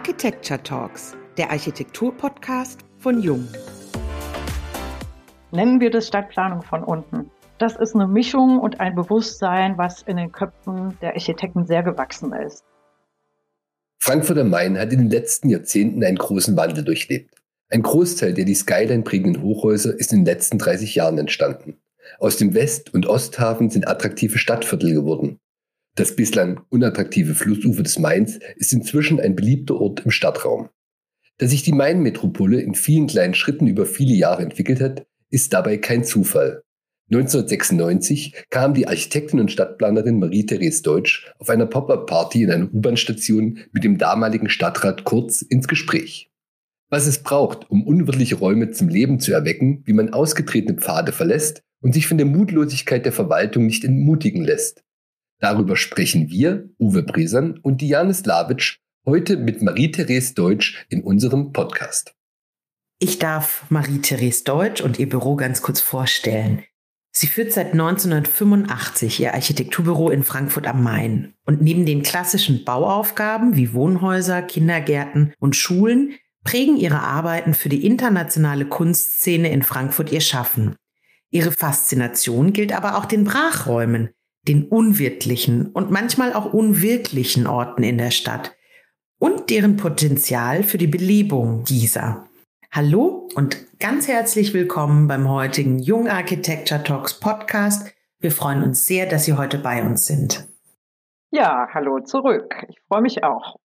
Architecture Talks, der Architektur-Podcast von Jung. Nennen wir das Stadtplanung von unten. Das ist eine Mischung und ein Bewusstsein, was in den Köpfen der Architekten sehr gewachsen ist. Frankfurt am Main hat in den letzten Jahrzehnten einen großen Wandel durchlebt. Ein Großteil der die Skyline prägenden Hochhäuser ist in den letzten 30 Jahren entstanden. Aus dem West- und Osthafen sind attraktive Stadtviertel geworden. Das bislang unattraktive Flussufer des Mains ist inzwischen ein beliebter Ort im Stadtraum. Dass sich die Main-Metropole in vielen kleinen Schritten über viele Jahre entwickelt hat, ist dabei kein Zufall. 1996 kam die Architektin und Stadtplanerin Marie-Therese Deutsch auf einer Pop-up-Party in einer U-Bahn-Station mit dem damaligen Stadtrat Kurz ins Gespräch. Was es braucht, um unwirtliche Räume zum Leben zu erwecken, wie man ausgetretene Pfade verlässt und sich von der Mutlosigkeit der Verwaltung nicht entmutigen lässt. Darüber sprechen wir, Uwe Bresan und Diane Slavic, heute mit Marie-Therese Deutsch in unserem Podcast. Ich darf Marie-Therese Deutsch und ihr Büro ganz kurz vorstellen. Sie führt seit 1985 ihr Architekturbüro in Frankfurt am Main. Und neben den klassischen Bauaufgaben wie Wohnhäuser, Kindergärten und Schulen prägen ihre Arbeiten für die internationale Kunstszene in Frankfurt ihr Schaffen. Ihre Faszination gilt aber auch den Brachräumen, den unwirtlichen und manchmal auch unwirklichen Orten in der Stadt und deren Potenzial für die Belebung dieser. Hallo und ganz herzlich willkommen beim heutigen Jung Architecture Talks Podcast. Wir freuen uns sehr, dass Sie heute bei uns sind. Ja, hallo zurück. Ich freue mich auch.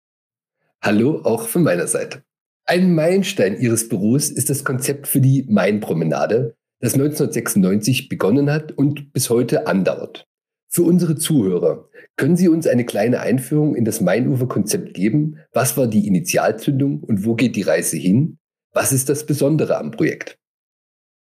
Hallo auch von meiner Seite. Ein Meilenstein Ihres Büros ist das Konzept für die Main-Promenade, das 1996 begonnen hat und bis heute andauert. Für unsere Zuhörer, können Sie uns eine kleine Einführung in das Mainufer-Konzept geben? Was war die Initialzündung und wo geht die Reise hin? Was ist das Besondere am Projekt?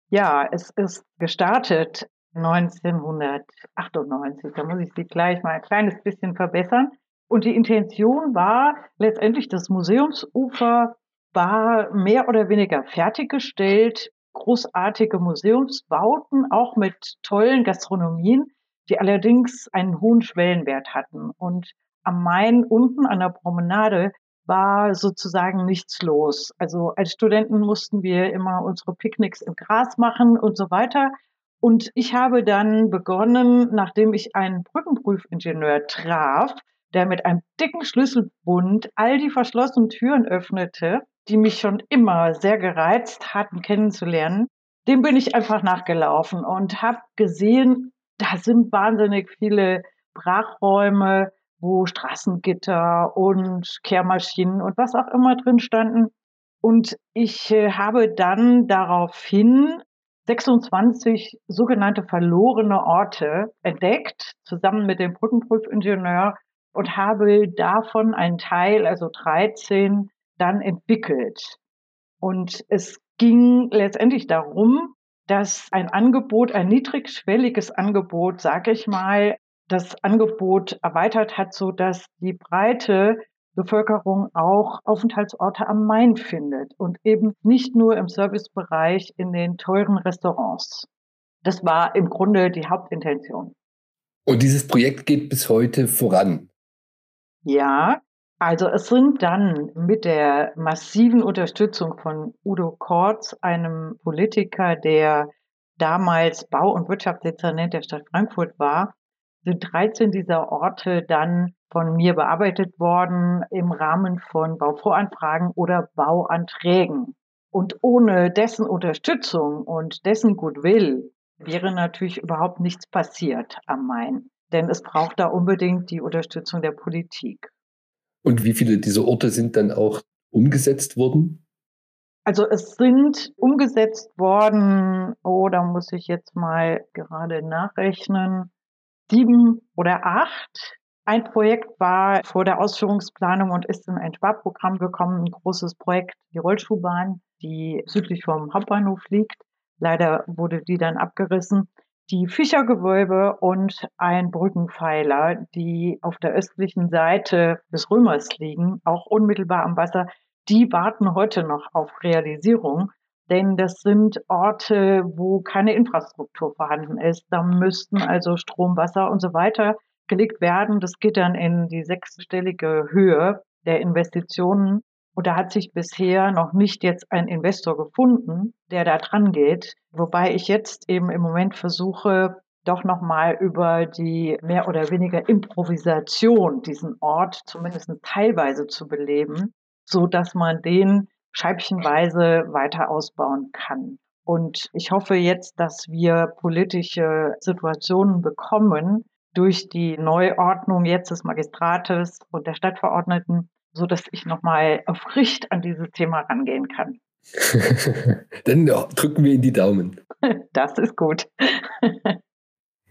Ja, es ist gestartet 1998. Da muss ich Sie gleich mal ein kleines bisschen verbessern. Und die Intention war letztendlich, das Museumsufer war mehr oder weniger fertiggestellt. Großartige Museumsbauten, auch mit tollen Gastronomien, die allerdings einen hohen Schwellenwert hatten. Und am Main unten an der Promenade war sozusagen nichts los. Also als Studenten mussten wir immer unsere Picknicks im Gras machen und so weiter. Und ich habe dann begonnen, nachdem ich einen Brückenprüfingenieur traf, der mit einem dicken Schlüsselbund all die verschlossenen Türen öffnete, die mich schon immer sehr gereizt hatten kennenzulernen, dem bin ich einfach nachgelaufen und habe gesehen, da sind wahnsinnig viele Brachräume, wo Straßengitter und Kehrmaschinen und was auch immer drin standen. Und ich äh, habe dann daraufhin 26 sogenannte verlorene Orte entdeckt, zusammen mit dem Brückenprüfingenieur und habe davon einen Teil, also 13, dann entwickelt. Und es ging letztendlich darum, dass ein Angebot, ein niedrigschwelliges Angebot, sage ich mal, das Angebot erweitert hat, so dass die breite Bevölkerung auch Aufenthaltsorte am Main findet und eben nicht nur im Servicebereich in den teuren Restaurants. Das war im Grunde die Hauptintention. Und dieses Projekt geht bis heute voran. Ja, also es sind dann mit der massiven Unterstützung von Udo Kortz, einem Politiker, der damals Bau- und Wirtschaftsdezernent der Stadt Frankfurt war, sind 13 dieser Orte dann von mir bearbeitet worden im Rahmen von Bauvoranfragen oder Bauanträgen. Und ohne dessen Unterstützung und dessen Goodwill wäre natürlich überhaupt nichts passiert am Main. Denn es braucht da unbedingt die Unterstützung der Politik. Und wie viele dieser Orte sind dann auch umgesetzt worden? Also es sind umgesetzt worden, oh, da muss ich jetzt mal gerade nachrechnen, sieben oder acht. Ein Projekt war vor der Ausführungsplanung und ist in ein Sparprogramm gekommen, ein großes Projekt, die Rollschuhbahn, die südlich vom Hauptbahnhof liegt. Leider wurde die dann abgerissen die Fischergewölbe und ein Brückenpfeiler, die auf der östlichen Seite des Römers liegen, auch unmittelbar am Wasser, die warten heute noch auf Realisierung. Denn das sind Orte, wo keine Infrastruktur vorhanden ist. Da müssten also Strom, Wasser und so weiter gelegt werden. Das geht dann in die sechsstellige Höhe. der Investitionen. Und da hat sich bisher noch nicht jetzt ein Investor gefunden, der da dran geht. Wobei ich jetzt eben im Moment versuche, doch nochmal über die mehr oder weniger Improvisation diesen Ort zumindest teilweise zu beleben, so dass man den scheibchenweise weiter ausbauen kann. Und ich hoffe jetzt, dass wir politische Situationen bekommen durch die Neuordnung jetzt des Magistrates und der Stadtverordneten, so dass ich nochmal erfrischt an dieses Thema rangehen kann. Dann drücken wir Ihnen die Daumen. Das ist gut.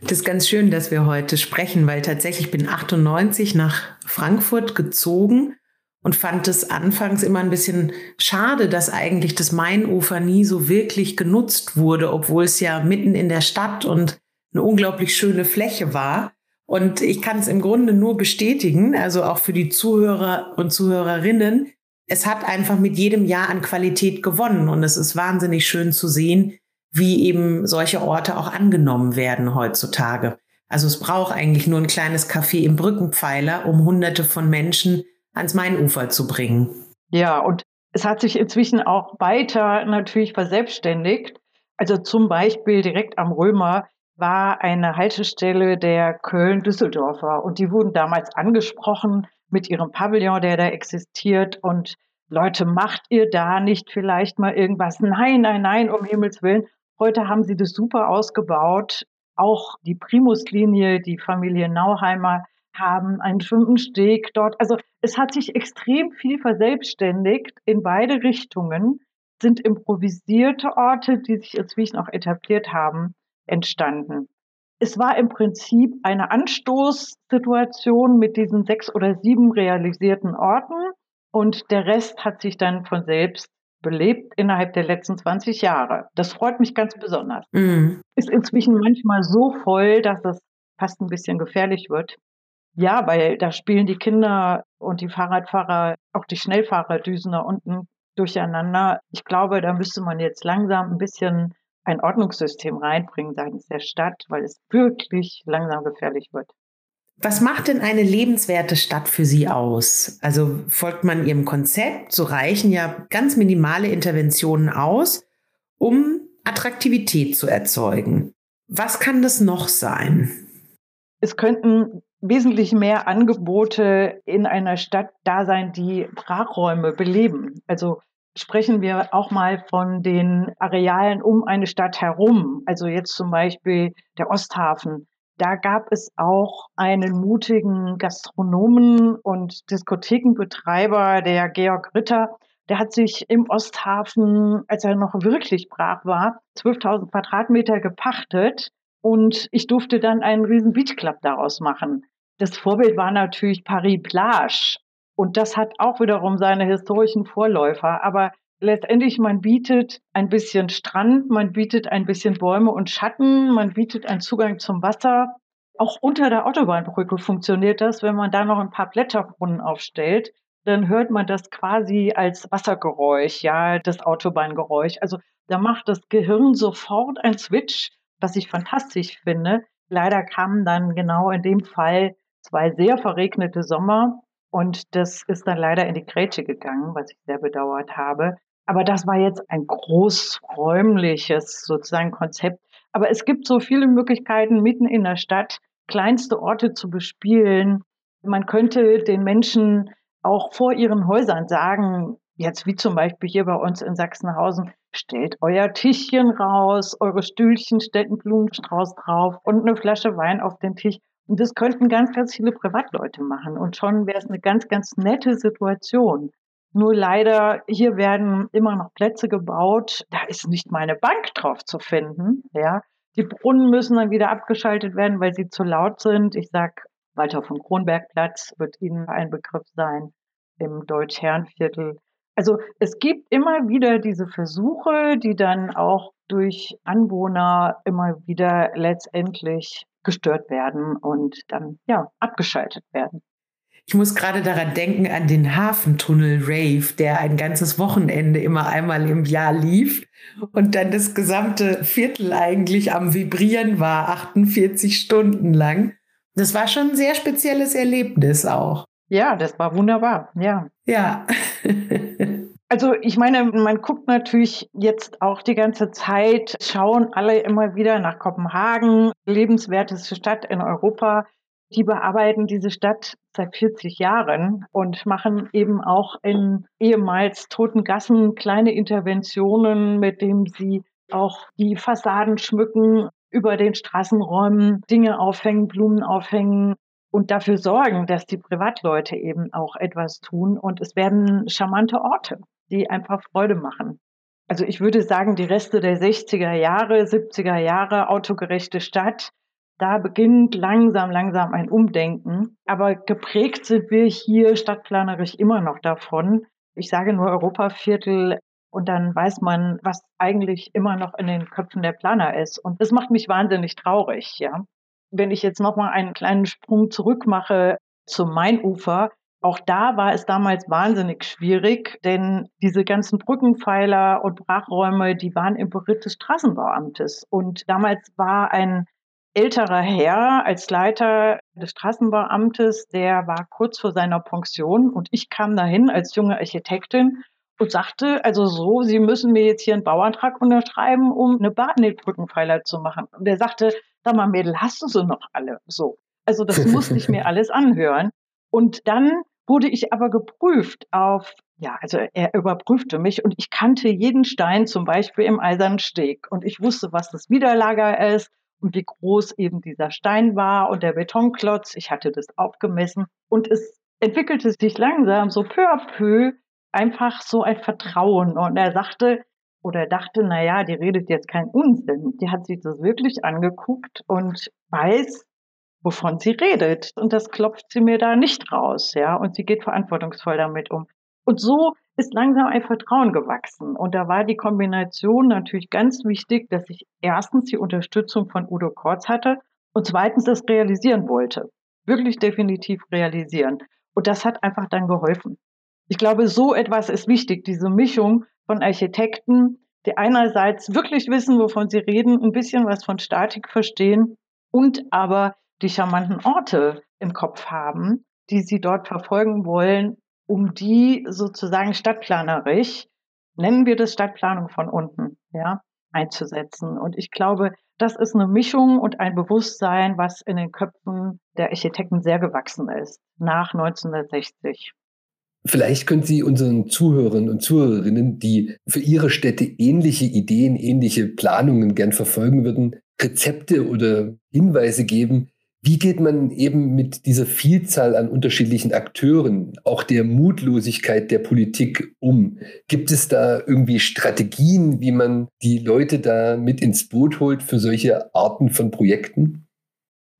Das ist ganz schön, dass wir heute sprechen, weil tatsächlich bin 98 nach Frankfurt gezogen und fand es anfangs immer ein bisschen schade, dass eigentlich das Mainufer nie so wirklich genutzt wurde, obwohl es ja mitten in der Stadt und eine unglaublich schöne Fläche war. Und ich kann es im Grunde nur bestätigen, also auch für die Zuhörer und Zuhörerinnen. Es hat einfach mit jedem Jahr an Qualität gewonnen und es ist wahnsinnig schön zu sehen, wie eben solche Orte auch angenommen werden heutzutage. Also es braucht eigentlich nur ein kleines Café im Brückenpfeiler, um hunderte von Menschen ans Mainufer zu bringen. Ja, und es hat sich inzwischen auch weiter natürlich verselbstständigt. Also zum Beispiel direkt am Römer war eine Haltestelle der Köln-Düsseldorfer und die wurden damals angesprochen mit ihrem Pavillon, der da existiert und Leute, macht ihr da nicht vielleicht mal irgendwas? Nein, nein, nein, um Himmels Willen. Heute haben sie das super ausgebaut. Auch die Primuslinie, die Familie Nauheimer haben einen bestimmten Steg dort. Also es hat sich extrem viel verselbstständigt in beide Richtungen, sind improvisierte Orte, die sich inzwischen auch etabliert haben, entstanden. Es war im Prinzip eine Anstoßsituation mit diesen sechs oder sieben realisierten Orten und der Rest hat sich dann von selbst belebt innerhalb der letzten 20 Jahre. Das freut mich ganz besonders. Mhm. Ist inzwischen manchmal so voll, dass es fast ein bisschen gefährlich wird. Ja, weil da spielen die Kinder und die Fahrradfahrer, auch die Schnellfahrerdüsen da unten durcheinander. Ich glaube, da müsste man jetzt langsam ein bisschen ein Ordnungssystem reinbringen seitens der Stadt, weil es wirklich langsam gefährlich wird. Was macht denn eine lebenswerte Stadt für Sie aus? Also folgt man Ihrem Konzept, so reichen ja ganz minimale Interventionen aus, um Attraktivität zu erzeugen. Was kann das noch sein? Es könnten wesentlich mehr Angebote in einer Stadt da sein, die Brachräume beleben. Also sprechen wir auch mal von den Arealen um eine Stadt herum. Also jetzt zum Beispiel der Osthafen da gab es auch einen mutigen Gastronomen und Diskothekenbetreiber, der Georg Ritter. Der hat sich im Osthafen, als er noch wirklich brach war, 12.000 Quadratmeter gepachtet und ich durfte dann einen riesen Beachclub daraus machen. Das Vorbild war natürlich Paris Plage und das hat auch wiederum seine historischen Vorläufer. Aber letztendlich, man bietet ein bisschen Strand, man bietet ein bisschen Bäume und Schatten, man bietet einen Zugang zum Wasser. Auch unter der Autobahnbrücke funktioniert das, wenn man da noch ein paar Blätterbrunnen aufstellt, dann hört man das quasi als Wassergeräusch, ja, das Autobahngeräusch. Also da macht das Gehirn sofort ein Switch, was ich fantastisch finde. Leider kamen dann genau in dem Fall zwei sehr verregnete Sommer und das ist dann leider in die Grätsche gegangen, was ich sehr bedauert habe. Aber das war jetzt ein großräumliches sozusagen Konzept. Aber es gibt so viele Möglichkeiten, mitten in der Stadt kleinste Orte zu bespielen. Man könnte den Menschen auch vor ihren Häusern sagen, jetzt wie zum Beispiel hier bei uns in Sachsenhausen, stellt euer Tischchen raus, eure Stühlchen, stellt einen Blumenstrauß drauf und eine Flasche Wein auf den Tisch. Und das könnten ganz, ganz viele Privatleute machen. Und schon wäre es eine ganz, ganz nette Situation. Nur leider, hier werden immer noch Plätze gebaut. Da ist nicht meine Bank drauf zu finden. Ja, die Brunnen müssen dann wieder abgeschaltet werden, weil sie zu laut sind. Ich sag, Walter von Kronberg Platz wird Ihnen ein Begriff sein im Deutsch-Herrenviertel. Also es gibt immer wieder diese Versuche, die dann auch durch Anwohner immer wieder letztendlich gestört werden und dann ja abgeschaltet werden. Ich muss gerade daran denken an den Hafentunnel Rave, der ein ganzes Wochenende immer einmal im Jahr lief und dann das gesamte Viertel eigentlich am Vibrieren war, 48 Stunden lang. Das war schon ein sehr spezielles Erlebnis auch. Ja, das war wunderbar, ja. Ja. Also ich meine, man guckt natürlich jetzt auch die ganze Zeit, schauen alle immer wieder nach Kopenhagen, lebenswerteste Stadt in Europa. Die bearbeiten diese Stadt seit 40 Jahren und machen eben auch in ehemals toten Gassen kleine Interventionen, mit denen sie auch die Fassaden schmücken, über den Straßenräumen Dinge aufhängen, Blumen aufhängen, und dafür sorgen, dass die Privatleute eben auch etwas tun. Und es werden charmante Orte, die einfach Freude machen. Also ich würde sagen, die Reste der 60er Jahre, 70er Jahre, autogerechte Stadt, da beginnt langsam, langsam ein Umdenken. Aber geprägt sind wir hier stadtplanerisch immer noch davon. Ich sage nur Europaviertel und dann weiß man, was eigentlich immer noch in den Köpfen der Planer ist. Und das macht mich wahnsinnig traurig, ja. Wenn ich jetzt nochmal einen kleinen Sprung zurück mache zum Mainufer, auch da war es damals wahnsinnig schwierig, denn diese ganzen Brückenpfeiler und Brachräume, die waren im Beritt des Straßenbauamtes. Und damals war ein älterer Herr als Leiter des Straßenbauamtes, der war kurz vor seiner Pension und ich kam dahin als junge Architektin und sagte, also so, Sie müssen mir jetzt hier einen Bauantrag unterschreiben, um eine Badnetbrückenpfeiler zu machen. Und er sagte, sag mal, Mädel, hast du sie noch alle? So. Also das musste ich mir alles anhören. Und dann wurde ich aber geprüft auf, ja, also er überprüfte mich und ich kannte jeden Stein zum Beispiel im Eisernen Steg und ich wusste, was das Widerlager ist und wie groß eben dieser Stein war und der Betonklotz. Ich hatte das aufgemessen und es entwickelte sich langsam so peu à peu einfach so ein Vertrauen und er sagte, oder dachte, na ja, die redet jetzt kein Unsinn. Die hat sich das wirklich angeguckt und weiß, wovon sie redet. Und das klopft sie mir da nicht raus, ja. Und sie geht verantwortungsvoll damit um. Und so ist langsam ein Vertrauen gewachsen. Und da war die Kombination natürlich ganz wichtig, dass ich erstens die Unterstützung von Udo Kortz hatte und zweitens das realisieren wollte. Wirklich definitiv realisieren. Und das hat einfach dann geholfen. Ich glaube, so etwas ist wichtig, diese Mischung von Architekten, die einerseits wirklich wissen, wovon sie reden, ein bisschen was von Statik verstehen und aber die charmanten Orte im Kopf haben, die sie dort verfolgen wollen, um die sozusagen stadtplanerisch, nennen wir das Stadtplanung von unten, ja, einzusetzen. Und ich glaube, das ist eine Mischung und ein Bewusstsein, was in den Köpfen der Architekten sehr gewachsen ist, nach 1960. Vielleicht können Sie unseren Zuhörern und Zuhörerinnen, die für ihre Städte ähnliche Ideen, ähnliche Planungen gern verfolgen würden, Rezepte oder Hinweise geben, wie geht man eben mit dieser Vielzahl an unterschiedlichen Akteuren, auch der Mutlosigkeit der Politik um? Gibt es da irgendwie Strategien, wie man die Leute da mit ins Boot holt für solche Arten von Projekten?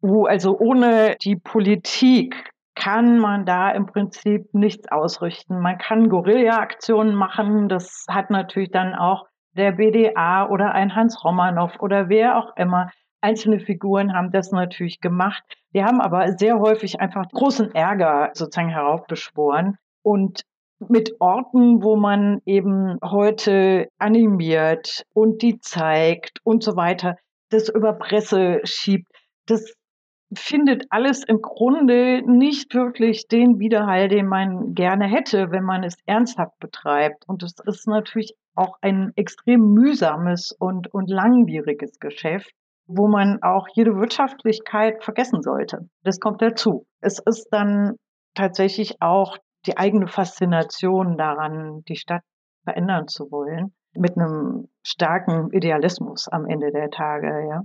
Also ohne die Politik kann man da im Prinzip nichts ausrichten. Man kann Guerilla-Aktionen machen. Das hat natürlich dann auch der BDA oder ein Hans Romanow oder wer auch immer. Einzelne Figuren haben das natürlich gemacht. Die haben aber sehr häufig einfach großen Ärger sozusagen heraufbeschworen. Und mit Orten, wo man eben heute animiert und die zeigt und so weiter, das über Presse schiebt, das findet alles im Grunde nicht wirklich den Widerhall, den man gerne hätte, wenn man es ernsthaft betreibt. Und es ist natürlich auch ein extrem mühsames und, und langwieriges Geschäft, wo man auch jede Wirtschaftlichkeit vergessen sollte. Das kommt dazu. Es ist dann tatsächlich auch die eigene Faszination daran, die Stadt verändern zu wollen, mit einem starken Idealismus am Ende der Tage, ja.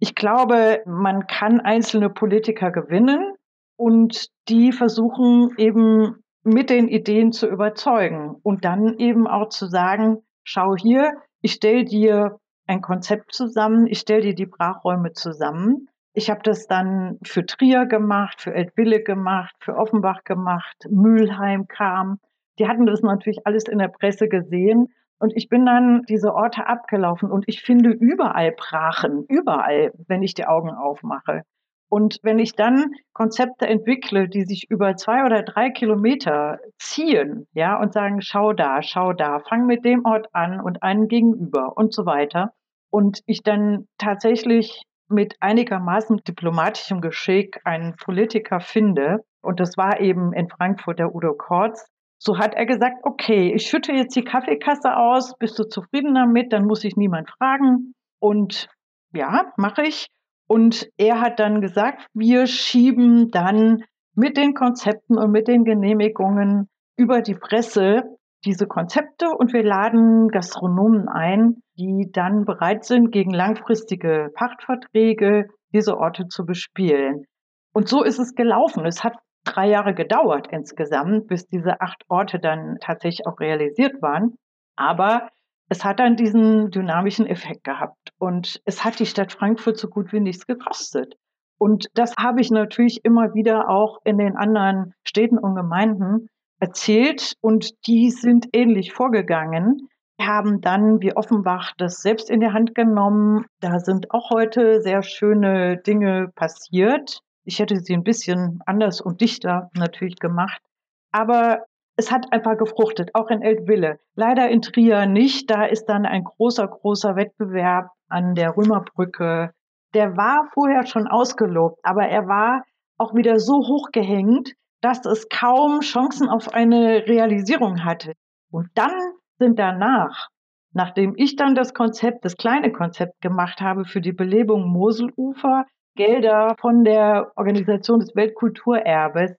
Ich glaube, man kann einzelne Politiker gewinnen und die versuchen eben mit den Ideen zu überzeugen und dann eben auch zu sagen, schau hier, ich stelle dir ein Konzept zusammen, ich stelle dir die Brachräume zusammen. Ich habe das dann für Trier gemacht, für Eltville gemacht, für Offenbach gemacht, Mülheim kam. Die hatten das natürlich alles in der Presse gesehen und ich bin dann diese Orte abgelaufen und ich finde überall Brachen, überall, wenn ich die Augen aufmache. Und wenn ich dann Konzepte entwickle, die sich über zwei oder drei Kilometer ziehen, ja, und sagen, schau da, schau da, fang mit dem Ort an und einen gegenüber und so weiter. Und ich dann tatsächlich mit einigermaßen diplomatischem Geschick einen Politiker finde Und das war eben in Frankfurt der Udo Kortz. So hat er gesagt, okay, ich schütte jetzt die Kaffeekasse aus, bist du zufrieden damit? Dann muss ich niemand fragen. Und ja, mache ich. Und er hat dann gesagt, wir schieben dann mit den Konzepten und mit den Genehmigungen über die Presse diese Konzepte und wir laden Gastronomen ein, die dann bereit sind, gegen langfristige Pachtverträge diese Orte zu bespielen. Und so ist es gelaufen. Es hat drei Jahre gedauert insgesamt, bis diese acht Orte dann tatsächlich auch realisiert waren. Aber es hat dann diesen dynamischen Effekt gehabt und es hat die Stadt Frankfurt so gut wie nichts gekostet. Und das habe ich natürlich immer wieder auch in den anderen Städten und Gemeinden erzählt und die sind ähnlich vorgegangen, haben dann wie Offenbach das selbst in die Hand genommen. Da sind auch heute sehr schöne Dinge passiert. Ich hätte sie ein bisschen anders und dichter natürlich gemacht. Aber es hat einfach gefruchtet, auch in Eltville. Leider in Trier nicht. Da ist dann ein großer, großer Wettbewerb an der Römerbrücke. Der war vorher schon ausgelobt, aber er war auch wieder so hochgehängt, dass es kaum Chancen auf eine Realisierung hatte. Und dann sind danach, nachdem ich dann das Konzept, das kleine Konzept gemacht habe für die Belebung Moselufer, Gelder von der Organisation des Weltkulturerbes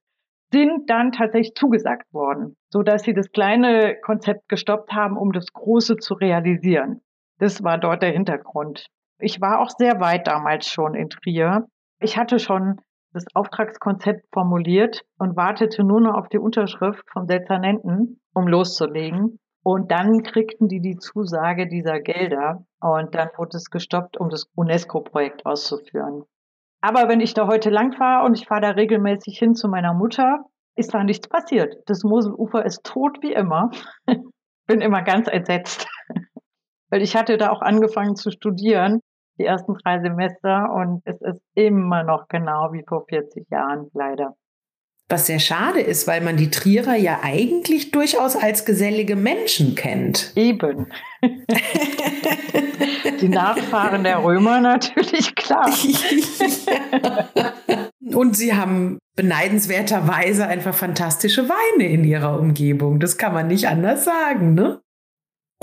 sind dann tatsächlich zugesagt worden, so dass sie das kleine Konzept gestoppt haben, um das große zu realisieren. Das war dort der Hintergrund. Ich war auch sehr weit damals schon in Trier. Ich hatte schon das Auftragskonzept formuliert und wartete nur noch auf die Unterschrift vom Dezernenten, um loszulegen. Und dann kriegten die die Zusage dieser Gelder und dann wurde es gestoppt, um das UNESCO-Projekt auszuführen. Aber wenn ich da heute lang fahre und ich fahre da regelmäßig hin zu meiner Mutter, ist da nichts passiert. Das Moselufer ist tot wie immer. Bin immer ganz entsetzt. Weil ich hatte da auch angefangen zu studieren, die ersten drei Semester, und es ist immer noch genau wie vor 40 Jahren, leider. Was sehr schade ist, weil man die Trierer ja eigentlich durchaus als gesellige Menschen kennt. Eben. die Nachfahren der Römer natürlich klar. Und sie haben beneidenswerterweise einfach fantastische Weine in ihrer Umgebung. Das kann man nicht anders sagen, ne?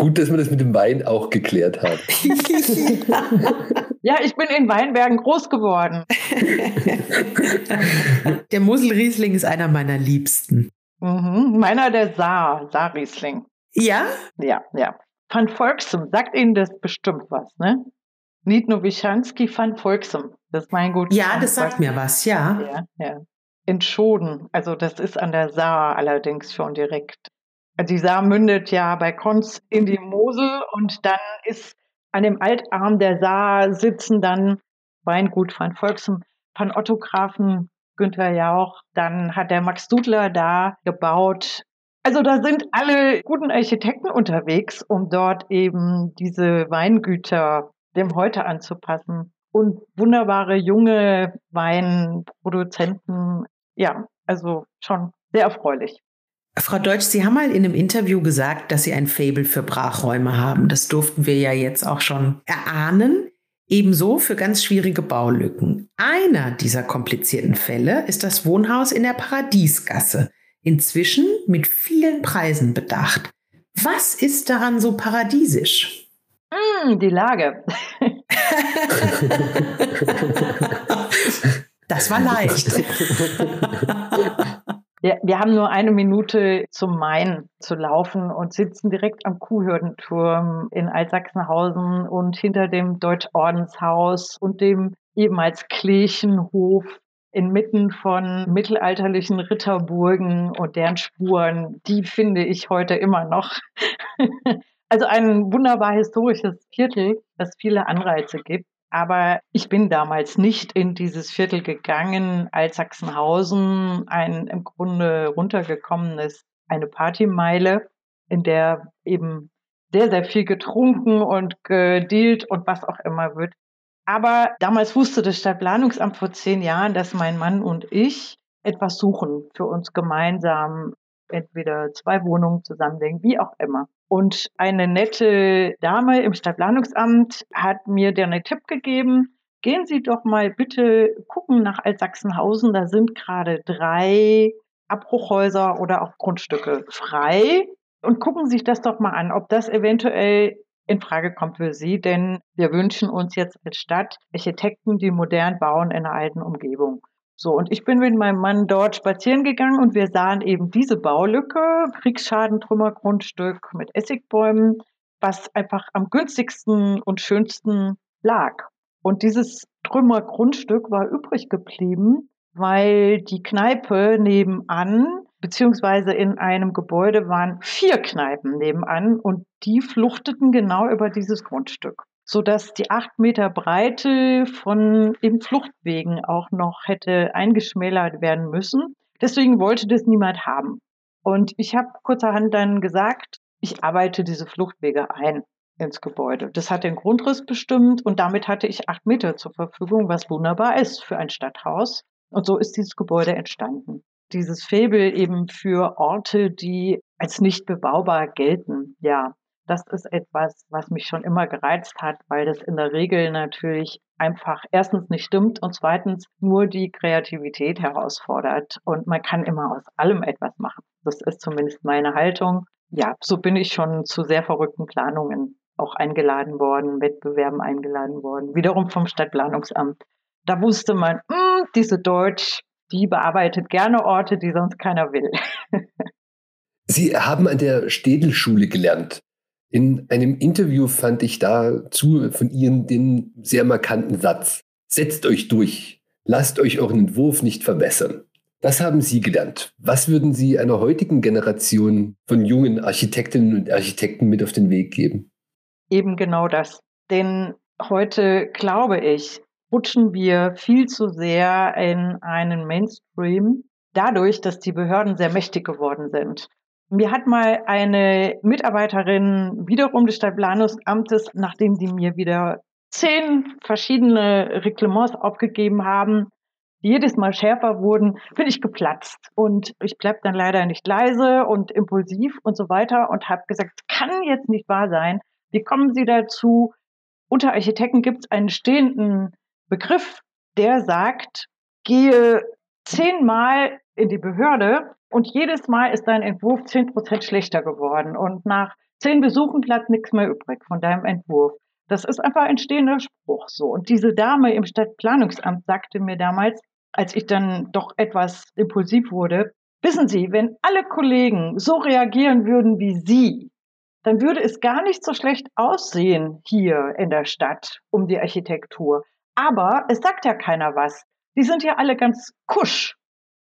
Gut, dass wir das mit dem Wein auch geklärt haben. ja, ich bin in Weinbergen groß geworden. der Muselriesling ist einer meiner liebsten. Mhm, meiner der Saar, Saarriesling. Ja? Ja, ja. Van Volksem, sagt Ihnen das bestimmt was, ne? Nitno Wischanski van Volksem, das ist mein gut. Ja, das sagt mir was, ja. Ja, ja. In Schoden, also das ist an der Saar allerdings schon direkt die Saar mündet ja bei Konz in die Mosel und dann ist an dem Altarm der Saar sitzen dann Weingut von Volksem, von Otto Grafen, Günther Jauch, dann hat der Max Dudler da gebaut. Also da sind alle guten Architekten unterwegs, um dort eben diese Weingüter dem Heute anzupassen. Und wunderbare junge Weinproduzenten. Ja, also schon sehr erfreulich. Frau Deutsch, Sie haben mal in einem Interview gesagt, dass Sie ein Fabel für Brachräume haben. Das durften wir ja jetzt auch schon erahnen. Ebenso für ganz schwierige Baulücken. Einer dieser komplizierten Fälle ist das Wohnhaus in der Paradiesgasse. Inzwischen mit vielen Preisen bedacht. Was ist daran so paradiesisch? Mm, die Lage. das war leicht. Wir, wir haben nur eine Minute zum Main zu laufen und sitzen direkt am Kuhhürdenturm in Altsachsenhausen und hinter dem Deutschordenshaus und dem ehemals Klechenhof inmitten von mittelalterlichen Ritterburgen und deren Spuren, die finde ich heute immer noch. also ein wunderbar historisches Viertel, das viele Anreize gibt. Aber ich bin damals nicht in dieses Viertel gegangen, als Sachsenhausen ein im Grunde runtergekommenes, eine Partymeile, in der eben sehr, sehr viel getrunken und gedealt und was auch immer wird. Aber damals wusste das Stadtplanungsamt vor zehn Jahren, dass mein Mann und ich etwas suchen für uns gemeinsam, entweder zwei Wohnungen zusammenlegen, wie auch immer. Und eine nette Dame im Stadtplanungsamt hat mir dann einen Tipp gegeben, gehen Sie doch mal bitte gucken nach Altsachsenhausen. Da sind gerade drei Abbruchhäuser oder auch Grundstücke frei. Und gucken Sie sich das doch mal an, ob das eventuell in Frage kommt für Sie, denn wir wünschen uns jetzt als Stadt Architekten, die modern bauen in einer alten Umgebung. So, und ich bin mit meinem Mann dort spazieren gegangen und wir sahen eben diese Baulücke, Kriegsschadentrümmergrundstück mit Essigbäumen, was einfach am günstigsten und schönsten lag. Und dieses Trümmergrundstück war übrig geblieben, weil die Kneipe nebenan, beziehungsweise in einem Gebäude waren vier Kneipen nebenan und die fluchteten genau über dieses Grundstück sodass die acht Meter Breite von eben Fluchtwegen auch noch hätte eingeschmälert werden müssen. Deswegen wollte das niemand haben. Und ich habe kurzerhand dann gesagt, ich arbeite diese Fluchtwege ein ins Gebäude. Das hat den Grundriss bestimmt und damit hatte ich acht Meter zur Verfügung, was wunderbar ist für ein Stadthaus. Und so ist dieses Gebäude entstanden. Dieses Fabel eben für Orte, die als nicht bebaubar gelten. Ja, das ist etwas, was mich schon immer gereizt hat, weil das in der Regel natürlich einfach erstens nicht stimmt und zweitens nur die Kreativität herausfordert. Und man kann immer aus allem etwas machen. Das ist zumindest meine Haltung. Ja, so bin ich schon zu sehr verrückten Planungen auch eingeladen worden, Wettbewerben eingeladen worden, wiederum vom Stadtplanungsamt. Da wusste man, mh, hm, diese Deutsch, die bearbeitet gerne Orte, die sonst keiner will. Sie haben an der Städelschule gelernt. In einem Interview fand ich dazu von Ihnen den sehr markanten Satz. Setzt euch durch. Lasst euch euren Entwurf nicht verbessern. Das haben Sie gelernt. Was würden Sie einer heutigen Generation von jungen Architektinnen und Architekten mit auf den Weg geben? Eben genau das. Denn heute, glaube ich, rutschen wir viel zu sehr in einen Mainstream, dadurch, dass die Behörden sehr mächtig geworden sind. Mir hat mal eine Mitarbeiterin wiederum des Stadtplanungsamtes, nachdem die mir wieder zehn verschiedene Reglements aufgegeben haben, die jedes Mal schärfer wurden, bin ich geplatzt. Und ich bleib dann leider nicht leise und impulsiv und so weiter und habe gesagt, es kann jetzt nicht wahr sein. Wie kommen Sie dazu? Unter Architekten gibt es einen stehenden Begriff, der sagt, gehe zehnmal in die Behörde und jedes Mal ist dein Entwurf zehn Prozent schlechter geworden. Und nach zehn Besuchen bleibt nichts mehr übrig von deinem Entwurf. Das ist einfach ein stehender Spruch so. Und diese Dame im Stadtplanungsamt sagte mir damals, als ich dann doch etwas impulsiv wurde, wissen Sie, wenn alle Kollegen so reagieren würden wie Sie, dann würde es gar nicht so schlecht aussehen hier in der Stadt um die Architektur. Aber es sagt ja keiner was. Die sind ja alle ganz kusch,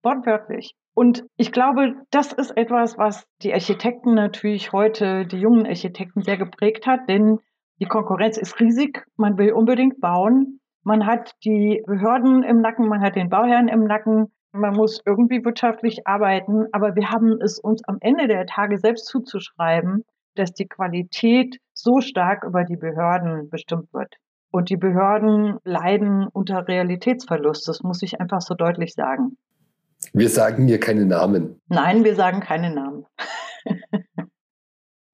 wortwörtlich. Und ich glaube, das ist etwas, was die Architekten natürlich heute, die jungen Architekten sehr geprägt hat, denn die Konkurrenz ist riesig. Man will unbedingt bauen. Man hat die Behörden im Nacken, man hat den Bauherrn im Nacken. Man muss irgendwie wirtschaftlich arbeiten. Aber wir haben es uns am Ende der Tage selbst zuzuschreiben, dass die Qualität so stark über die Behörden bestimmt wird. Und die Behörden leiden unter Realitätsverlust. Das muss ich einfach so deutlich sagen. Wir sagen hier keine Namen. Nein, wir sagen keine Namen.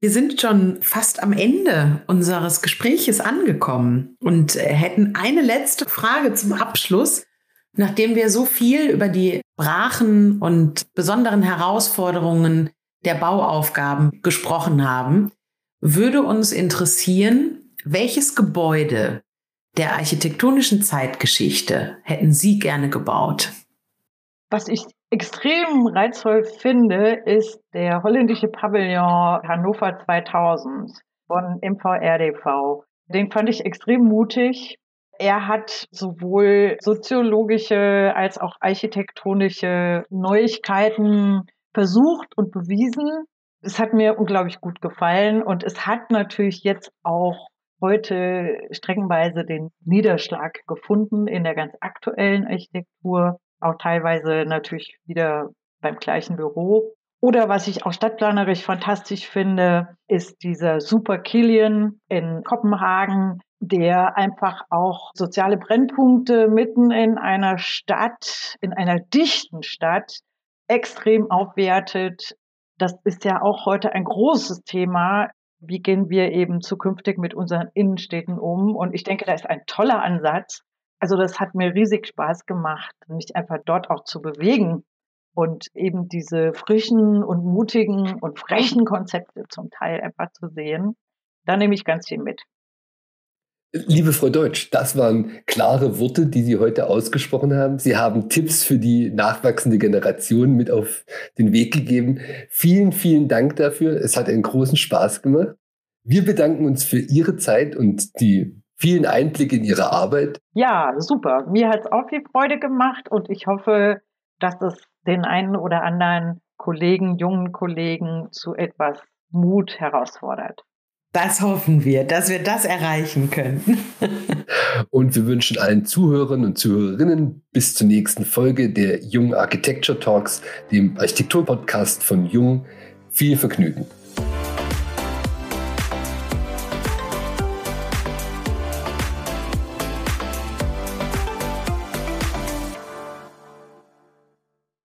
Wir sind schon fast am Ende unseres Gespräches angekommen und äh, hätten eine letzte Frage zum Abschluss. Nachdem wir so viel über die Brachen und besonderen Herausforderungen der Bauaufgaben gesprochen haben, würde uns interessieren, welches Gebäude der architektonischen Zeitgeschichte hätten Sie gerne gebaut? Was ich extrem reizvoll finde, ist der holländische Pavillon Hannover 2000 von MVRDV. Den fand ich extrem mutig. Er hat sowohl soziologische als auch architektonische Neuigkeiten versucht und bewiesen. Es hat mir unglaublich gut gefallen und es hat natürlich jetzt auch heute streckenweise den Niederschlag gefunden in der ganz aktuellen Architektur auch teilweise natürlich wieder beim gleichen Büro. Oder was ich auch stadtplanerisch fantastisch finde, ist dieser Super Killian in Kopenhagen, der einfach auch soziale Brennpunkte mitten in einer Stadt, in einer dichten Stadt extrem aufwertet. Das ist ja auch heute ein großes Thema. Wie gehen wir eben zukünftig mit unseren Innenstädten um? Und ich denke, da ist ein toller Ansatz, Also das hat mir riesig Spaß gemacht, mich einfach dort auch zu bewegen und eben diese frischen und mutigen und frechen Konzepte zum Teil einfach zu sehen. Da nehme ich ganz viel mit. Liebe Frau Deutsch, das waren klare Worte, die Sie heute ausgesprochen haben. Sie haben Tipps für die nachwachsende Generation mit auf den Weg gegeben. Vielen, vielen Dank dafür. Es hat einen großen Spaß gemacht. Wir bedanken uns für Ihre Zeit und die vielen Einblicke in Ihre Arbeit. Ja, super. Mir hat es auch viel Freude gemacht und ich hoffe, dass es den einen oder anderen Kollegen, jungen Kollegen zu etwas Mut herausfordert. Das hoffen wir, dass wir das erreichen können. und wir wünschen allen Zuhörern und Zuhörerinnen bis zur nächsten Folge der Jung Architecture Talks, dem Architekturpodcast von Jung, viel Vergnügen.